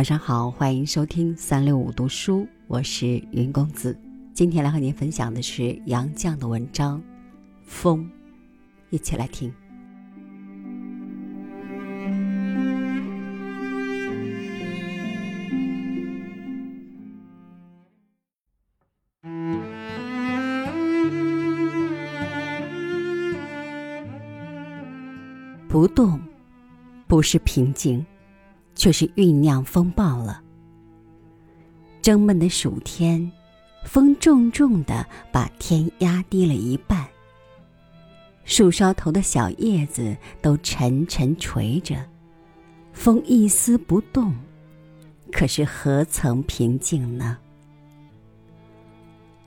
晚上好，欢迎收听三六五读书，我是云公子。今天来和您分享的是杨绛的文章《风》，一起来听。不动，不是平静，却是酝酿风暴了。蒸闷的暑天，风重重的把天压低了一半。树梢头的小叶子都沉沉垂着，风一丝不动，可是何曾平静呢？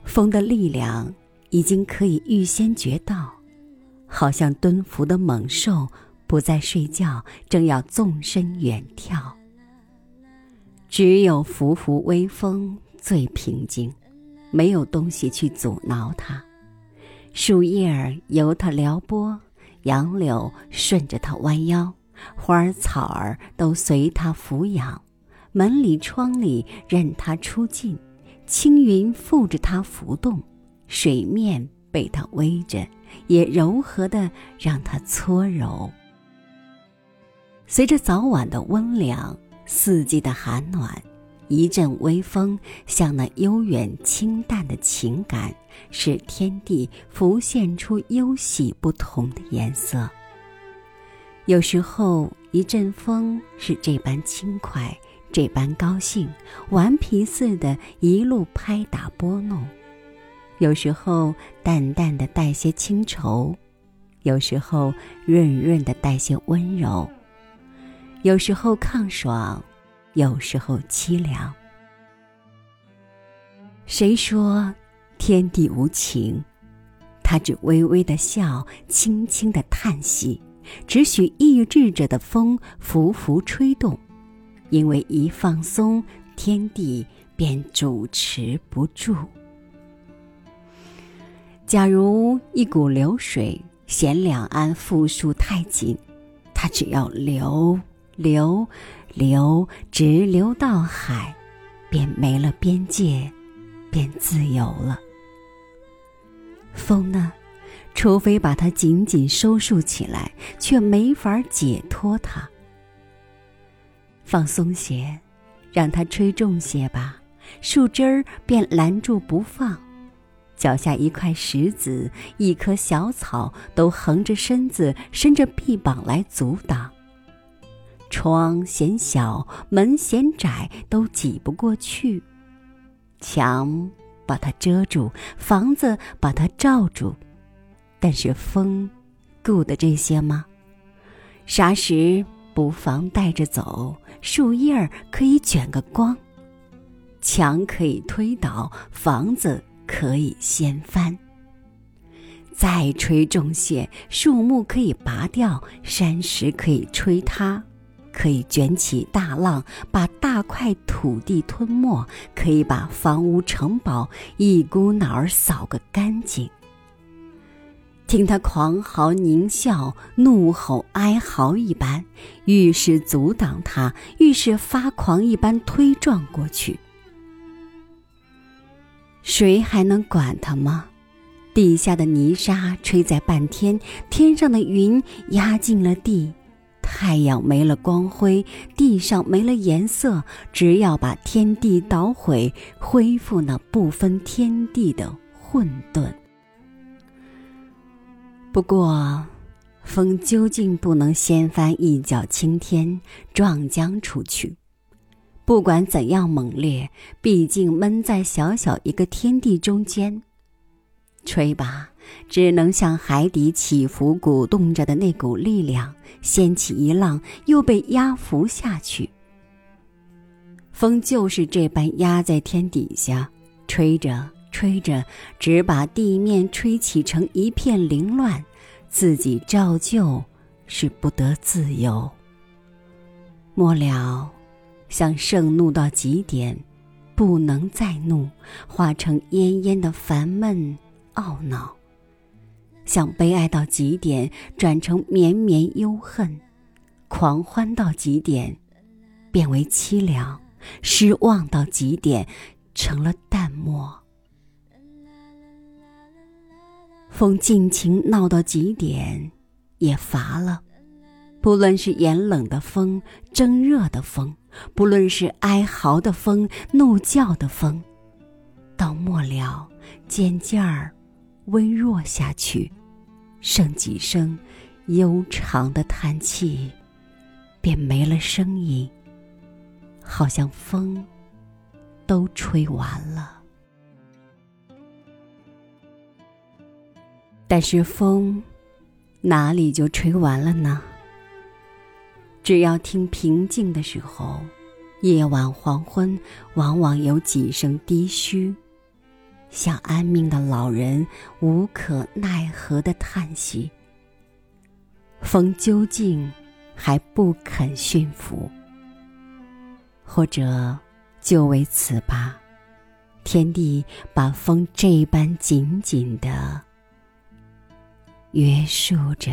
风的力量已经可以预先觉到，好像蹲伏的猛兽。不再睡觉，正要纵身远眺。只有拂拂微风最平静，没有东西去阻挠它。树叶儿由它撩拨，杨柳顺着它弯腰，花儿草儿都随它抚养。门里窗里任它出进，青云附着它浮动，水面被它偎着，也柔和的让它搓揉。随着早晚的温凉，四季的寒暖，一阵微风，像那悠远清淡的情感，使天地浮现出优喜不同的颜色。有时候，一阵风是这般轻快，这般高兴，顽皮似的，一路拍打拨弄；有时候，淡淡的带些清愁；有时候，润润的带些温柔。有时候抗爽，有时候凄凉。谁说天地无情？他只微微的笑，轻轻的叹息，只许抑制着的风拂拂吹动，因为一放松，天地便主持不住。假如一股流水嫌两岸负数太紧，它只要流。流，流，直流到海，便没了边界，便自由了。风呢，除非把它紧紧收束起来，却没法解脱它。放松些，让它吹重些吧，树枝儿便拦住不放。脚下一块石子，一棵小草，都横着身子，伸着臂膀来阻挡。窗嫌小，门嫌窄，都挤不过去。墙把它遮住，房子把它罩住，但是风，顾得这些吗？啥时不妨带着走？树叶儿可以卷个光，墙可以推倒，房子可以掀翻。再吹重些，树木可以拔掉，山石可以吹塌。可以卷起大浪，把大块土地吞没；可以把房屋城堡一股脑儿扫个干净。听他狂嚎、狞笑、怒吼、哀嚎一般，愈是阻挡他，愈是发狂一般推撞过去。谁还能管他吗？地下的泥沙吹在半天，天上的云压进了地。太阳没了光辉，地上没了颜色。只要把天地捣毁，恢复那不分天地的混沌。不过，风究竟不能掀翻一角青天，撞将出去。不管怎样猛烈，毕竟闷在小小一个天地中间。吹吧。只能像海底起伏鼓动着的那股力量，掀起一浪，又被压伏下去。风就是这般压在天底下，吹着吹着，只把地面吹起成一片凌乱，自己照旧是不得自由。末了，像盛怒到极点，不能再怒，化成奄奄的烦闷懊恼。像悲哀到极点，转成绵绵忧恨；狂欢到极点，变为凄凉。失望到极点，成了淡漠。风尽情闹到极点，也乏了。不论是炎冷的风、蒸热的风，不论是哀嚎的风、怒叫的风，到末了渐渐儿微弱下去，剩几声悠长的叹气，便没了声音，好像风都吹完了。但是风哪里就吹完了呢？只要听平静的时候，夜晚黄昏，往往有几声低嘘，像安命的老人无可奈何的叹息。风究竟还不肯驯服，或者就为此吧，天地把风这般紧紧的约束着。